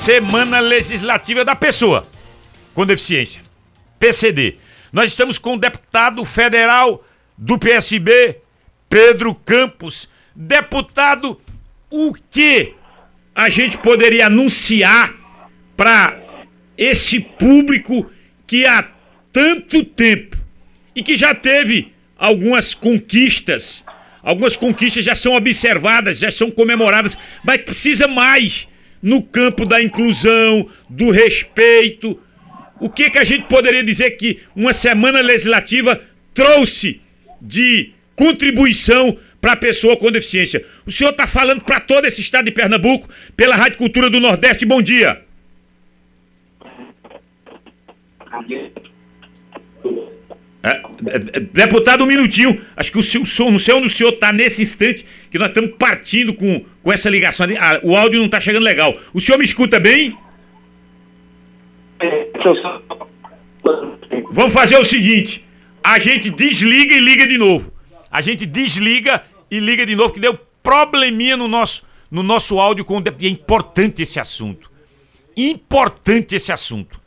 Semana Legislativa da Pessoa com Deficiência, PCD. Nós estamos com o deputado federal do PSB, Pedro Campos. Deputado, o que a gente poderia anunciar para esse público que há tanto tempo e que já teve algumas conquistas, algumas conquistas já são observadas, já são comemoradas, mas precisa mais no campo da inclusão, do respeito. O que, que a gente poderia dizer que uma semana legislativa trouxe de contribuição para a pessoa com deficiência? O senhor está falando para todo esse estado de Pernambuco, pela Rádio Cultura do Nordeste. Bom dia. É, é, é, deputado, um minutinho. Acho que o seu som, não sei onde o senhor está nesse instante, que nós estamos partindo com, com essa ligação. Ah, o áudio não está chegando legal. O senhor me escuta bem? Vamos fazer o seguinte: a gente desliga e liga de novo. A gente desliga e liga de novo, que deu probleminha no nosso, no nosso áudio. Com... E é importante esse assunto. Importante esse assunto.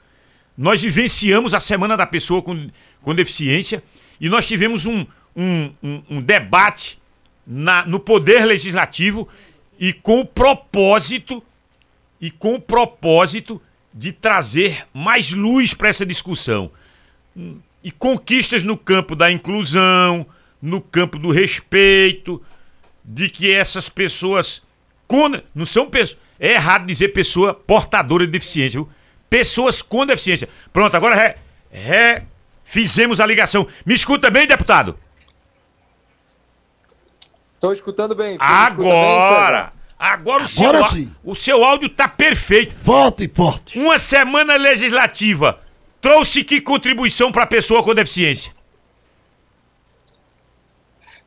Nós vivenciamos a Semana da Pessoa com com deficiência e nós tivemos um, um, um, um debate na, no Poder Legislativo e com o propósito e com o propósito de trazer mais luz para essa discussão. E conquistas no campo da inclusão, no campo do respeito, de que essas pessoas. Não são pessoas. É errado dizer pessoa portadora de deficiência, viu? Pessoas com deficiência. Pronto, agora re, re, Fizemos a ligação. Me escuta bem, deputado? Estou escutando bem. Agora! Bem, agora o seu, agora sim. o seu áudio tá perfeito. Volte, porte. Uma semana legislativa trouxe que contribuição para a pessoa com deficiência?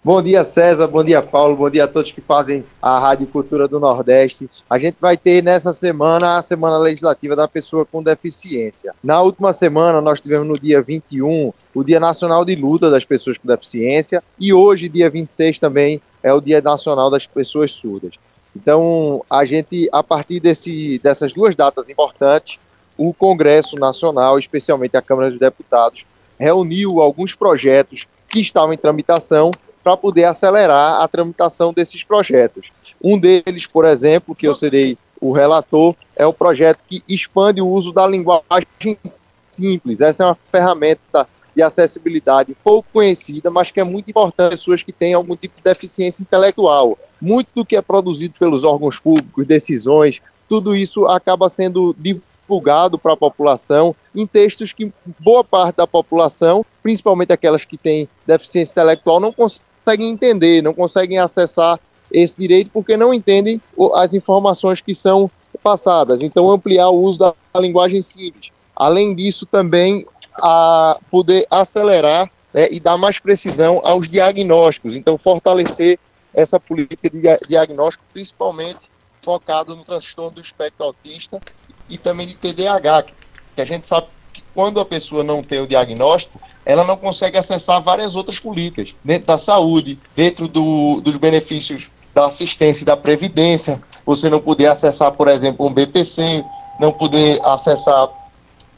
Bom dia, César. Bom dia, Paulo. Bom dia a todos que fazem a Rádio Cultura do Nordeste. A gente vai ter nessa semana a Semana Legislativa da Pessoa com Deficiência. Na última semana, nós tivemos no dia 21 o Dia Nacional de Luta das Pessoas com Deficiência e hoje, dia 26, também é o Dia Nacional das Pessoas Surdas. Então, a gente, a partir desse, dessas duas datas importantes, o Congresso Nacional, especialmente a Câmara dos Deputados, reuniu alguns projetos que estavam em tramitação para poder acelerar a tramitação desses projetos. Um deles, por exemplo, que eu serei o relator, é o projeto que expande o uso da linguagem simples. Essa é uma ferramenta de acessibilidade pouco conhecida, mas que é muito importante para pessoas que têm algum tipo de deficiência intelectual. Muito do que é produzido pelos órgãos públicos, decisões, tudo isso acaba sendo divulgado para a população em textos que boa parte da população, principalmente aquelas que têm deficiência intelectual, não consegue conseguem entender, não conseguem acessar esse direito porque não entendem as informações que são passadas. Então, ampliar o uso da linguagem simples. Além disso, também a poder acelerar né, e dar mais precisão aos diagnósticos. Então, fortalecer essa política de diagnóstico, principalmente focado no transtorno do espectro autista e também de TDAH, que a gente sabe que quando a pessoa não tem o diagnóstico, ela não consegue acessar várias outras políticas, dentro da saúde, dentro do, dos benefícios da assistência e da previdência, você não poder acessar, por exemplo, um BPC, não poder acessar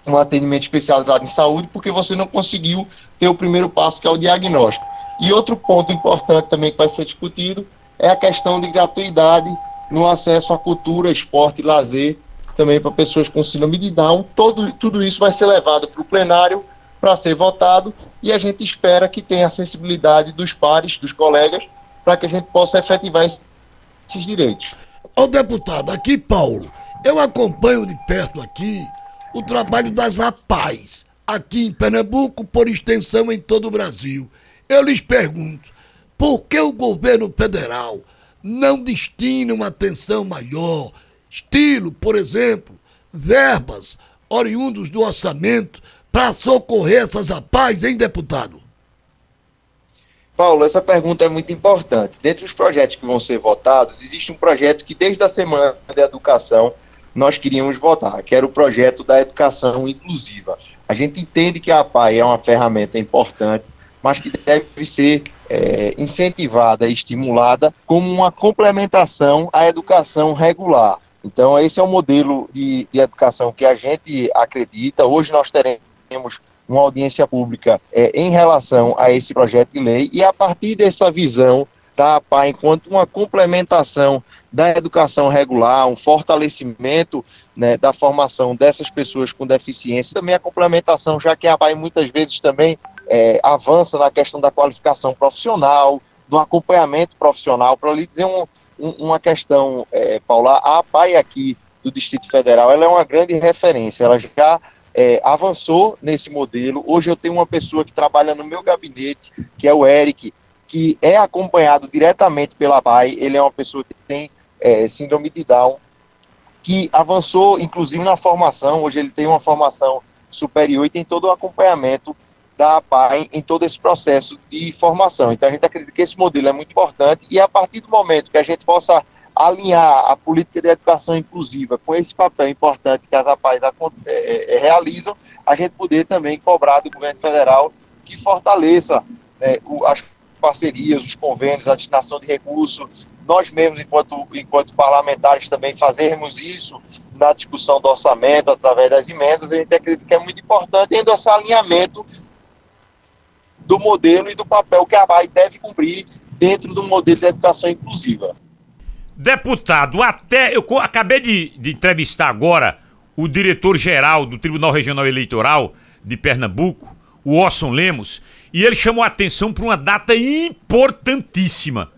um atendimento especializado em saúde, porque você não conseguiu ter o primeiro passo, que é o diagnóstico. E outro ponto importante também que vai ser discutido é a questão de gratuidade no acesso à cultura, esporte e lazer, também para pessoas com síndrome de Down. Todo, tudo isso vai ser levado para o plenário para ser votado e a gente espera que tenha a sensibilidade dos pares, dos colegas, para que a gente possa efetivar esses direitos. Ô deputado, aqui Paulo, eu acompanho de perto aqui o trabalho das APAES, aqui em Pernambuco, por extensão em todo o Brasil. Eu lhes pergunto, por que o governo federal não destina uma atenção maior, estilo, por exemplo, verbas oriundos do orçamento para socorrer essas rapazes, hein, deputado? Paulo, essa pergunta é muito importante. Dentre os projetos que vão ser votados, existe um projeto que desde a Semana da Educação nós queríamos votar, que era o projeto da educação inclusiva. A gente entende que a APAI é uma ferramenta importante, mas que deve ser é, incentivada e estimulada como uma complementação à educação regular. Então, esse é o modelo de, de educação que a gente acredita. Hoje nós teremos uma audiência pública é, em relação a esse projeto de lei e a partir dessa visão da APA enquanto uma complementação da educação regular, um fortalecimento né, da formação dessas pessoas com deficiência, também a complementação, já que a APA muitas vezes também é, avança na questão da qualificação profissional, do acompanhamento profissional. Para lhe dizer um, um, uma questão, é, Paula, a APAI aqui do Distrito Federal, ela é uma grande referência, ela já é, avançou nesse modelo. Hoje eu tenho uma pessoa que trabalha no meu gabinete, que é o Eric, que é acompanhado diretamente pela APAI, ele é uma pessoa que tem é, síndrome de Down, que avançou inclusive na formação, hoje ele tem uma formação superior e tem todo o acompanhamento da APAI em todo esse processo de formação. Então a gente acredita que esse modelo é muito importante e a partir do momento que a gente possa alinhar a política de educação inclusiva com esse papel importante que as APAIs é, é, é, realizam, a gente poder também cobrar do governo federal que fortaleça né, as parcerias, os convênios, a destinação de recursos, nós mesmos, enquanto, enquanto parlamentares, também fazermos isso na discussão do orçamento, através das emendas, a gente acredita que é muito importante, tendo esse alinhamento do modelo e do papel que a BAE deve cumprir dentro do modelo de educação inclusiva. Deputado, até eu acabei de, de entrevistar agora o diretor-geral do Tribunal Regional Eleitoral de Pernambuco, o Orson Lemos, e ele chamou a atenção para uma data importantíssima.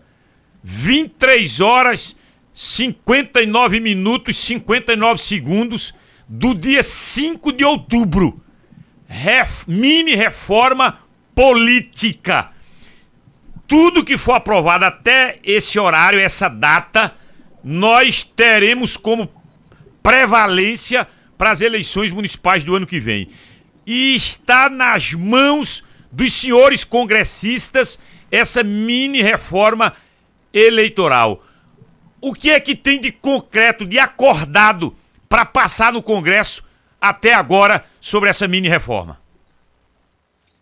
23 horas 59 minutos 59 segundos do dia 5 de outubro. Ref, mini reforma política. Tudo que for aprovado até esse horário, essa data, nós teremos como prevalência para as eleições municipais do ano que vem. E está nas mãos dos senhores congressistas essa mini reforma eleitoral. O que é que tem de concreto, de acordado para passar no Congresso até agora sobre essa mini reforma?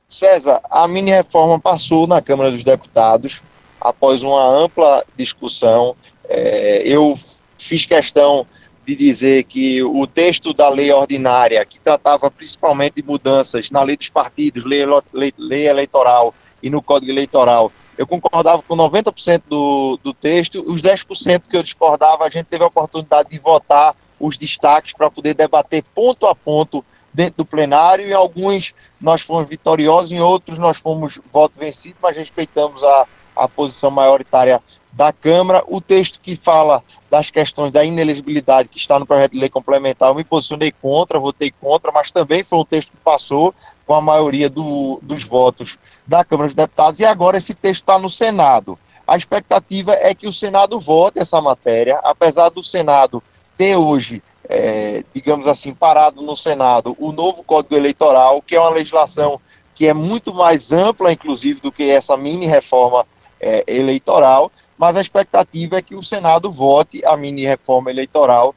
César, a mini reforma passou na Câmara dos Deputados após uma ampla discussão. É, eu fiz questão de dizer que o texto da lei ordinária, que tratava principalmente de mudanças na lei dos partidos, lei, lei, lei eleitoral e no Código Eleitoral, eu concordava com 90% do, do texto, os 10% que eu discordava, a gente teve a oportunidade de votar os destaques para poder debater ponto a ponto dentro do plenário, e alguns nós fomos vitoriosos, em outros nós fomos voto vencido, mas respeitamos a, a posição maioritária da Câmara. O texto que fala das questões da inelegibilidade que está no projeto de lei complementar, eu me posicionei contra, votei contra, mas também foi um texto que passou com a maioria do, dos votos da Câmara dos Deputados, e agora esse texto está no Senado. A expectativa é que o Senado vote essa matéria, apesar do Senado ter hoje é, digamos assim, parado no Senado o novo Código Eleitoral, que é uma legislação que é muito mais ampla, inclusive, do que essa mini reforma é, eleitoral, mas a expectativa é que o Senado vote a mini reforma eleitoral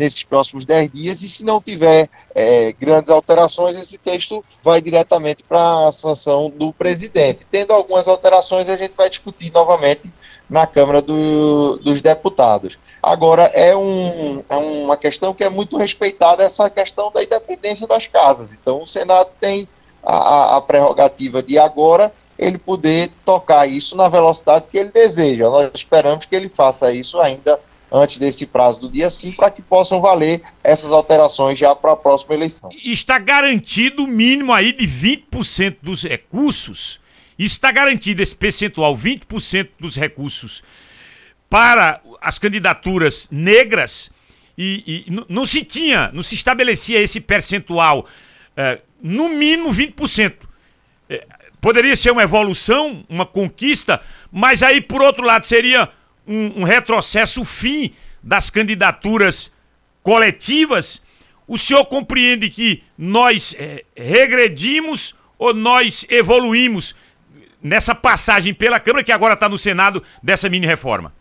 nesses próximos 10 dias, e se não tiver é, grandes alterações, esse texto vai diretamente para a sanção do presidente. Tendo algumas alterações, a gente vai discutir novamente na Câmara do, dos Deputados. Agora, é, um, é uma questão que é muito respeitada, essa questão da independência das casas. Então, o Senado tem a, a prerrogativa de agora ele poder tocar isso na velocidade que ele deseja. Nós esperamos que ele faça isso ainda antes desse prazo do dia 5, para que possam valer essas alterações já para a próxima eleição. Está garantido o mínimo aí de 20% dos recursos. Está garantido esse percentual, 20% dos recursos para as candidaturas negras e, e não se tinha, não se estabelecia esse percentual, é, no mínimo 20%. É, poderia ser uma evolução, uma conquista, mas aí, por outro lado, seria um, um retrocesso, o fim das candidaturas coletivas, o senhor compreende que nós é, regredimos ou nós evoluímos nessa passagem pela Câmara, que agora está no Senado, dessa mini-reforma?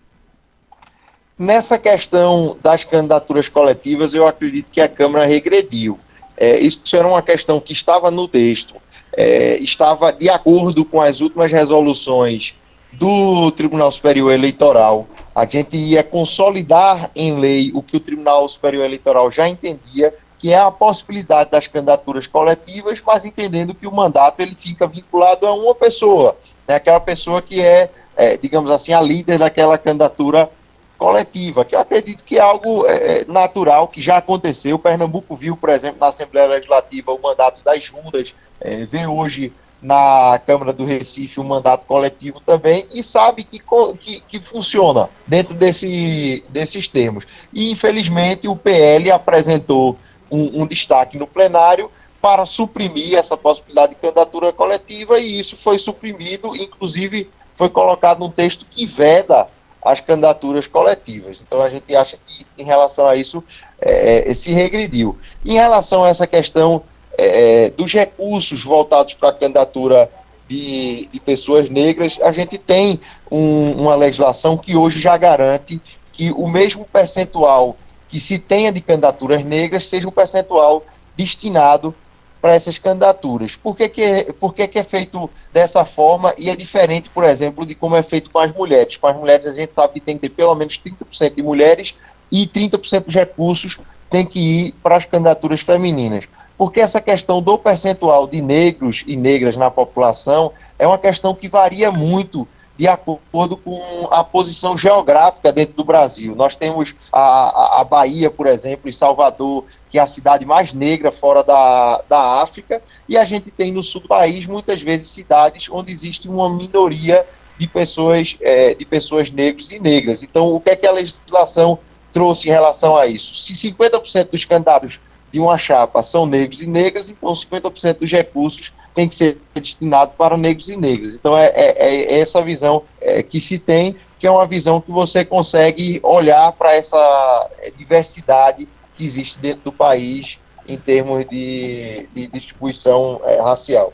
Nessa questão das candidaturas coletivas, eu acredito que a Câmara regrediu. É, isso era uma questão que estava no texto, é, estava de acordo com as últimas resoluções do Tribunal Superior Eleitoral. A gente ia consolidar em lei o que o Tribunal Superior Eleitoral já entendia, que é a possibilidade das candidaturas coletivas, mas entendendo que o mandato ele fica vinculado a uma pessoa, né, aquela pessoa que é, é, digamos assim, a líder daquela candidatura coletiva, que eu acredito que é algo é, é natural, que já aconteceu. O Pernambuco viu, por exemplo, na Assembleia Legislativa o mandato das juntas, é, vê hoje na Câmara do Recife um mandato coletivo também e sabe que, que, que funciona dentro desse, desses termos. E, infelizmente, o PL apresentou um, um destaque no plenário para suprimir essa possibilidade de candidatura coletiva e isso foi suprimido, inclusive foi colocado num texto que veda as candidaturas coletivas. Então a gente acha que em relação a isso é, é se regrediu. Em relação a essa questão é, é, dos recursos voltados para a candidatura de, de, pessoas negras, a gente tem um, uma legislação que hoje já garante que o mesmo percentual que se tenha de candidaturas negras seja um percentual destinado para essas candidaturas. Por que, que, por que, que é feito dessa forma e é diferente, por exemplo, de como é feito com as mulheres? Com as mulheres a gente sabe que tem que ter pelo menos 30% de mulheres e 30% dos recursos tem que ir para as candidaturas femininas porque essa questão do percentual de negros e negras na população é uma questão que varia muito de acordo com a posição geográfica dentro do Brasil. Nós temos a, a Bahia, por exemplo, e Salvador, que é a cidade mais negra fora da, da África, e a gente tem no sul do país muitas vezes cidades onde existe uma minoria de pessoas, é, de pessoas negros e negras. Então, o que é que a legislação trouxe em relação a isso? Se 50% dos candidatos de uma chapa são negros e negras, então 50% dos recursos tem que ser destinado para negros e negras. Então é, é, é essa visão é, que se tem, que é uma visão que você consegue olhar para essa é, diversidade que existe dentro do país em termos de, de distribuição é, racial.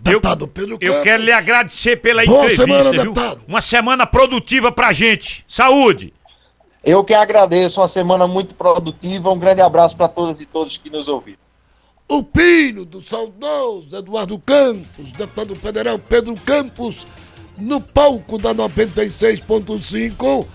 Deputado Pedro eu, eu quero lhe agradecer pela Boa entrevista. Semana, deputado. Uma semana produtiva pra gente. Saúde! Eu que agradeço, uma semana muito produtiva. Um grande abraço para todas e todos que nos ouviram. O pino do saudoso Eduardo Campos, deputado federal Pedro Campos, no palco da 96.5,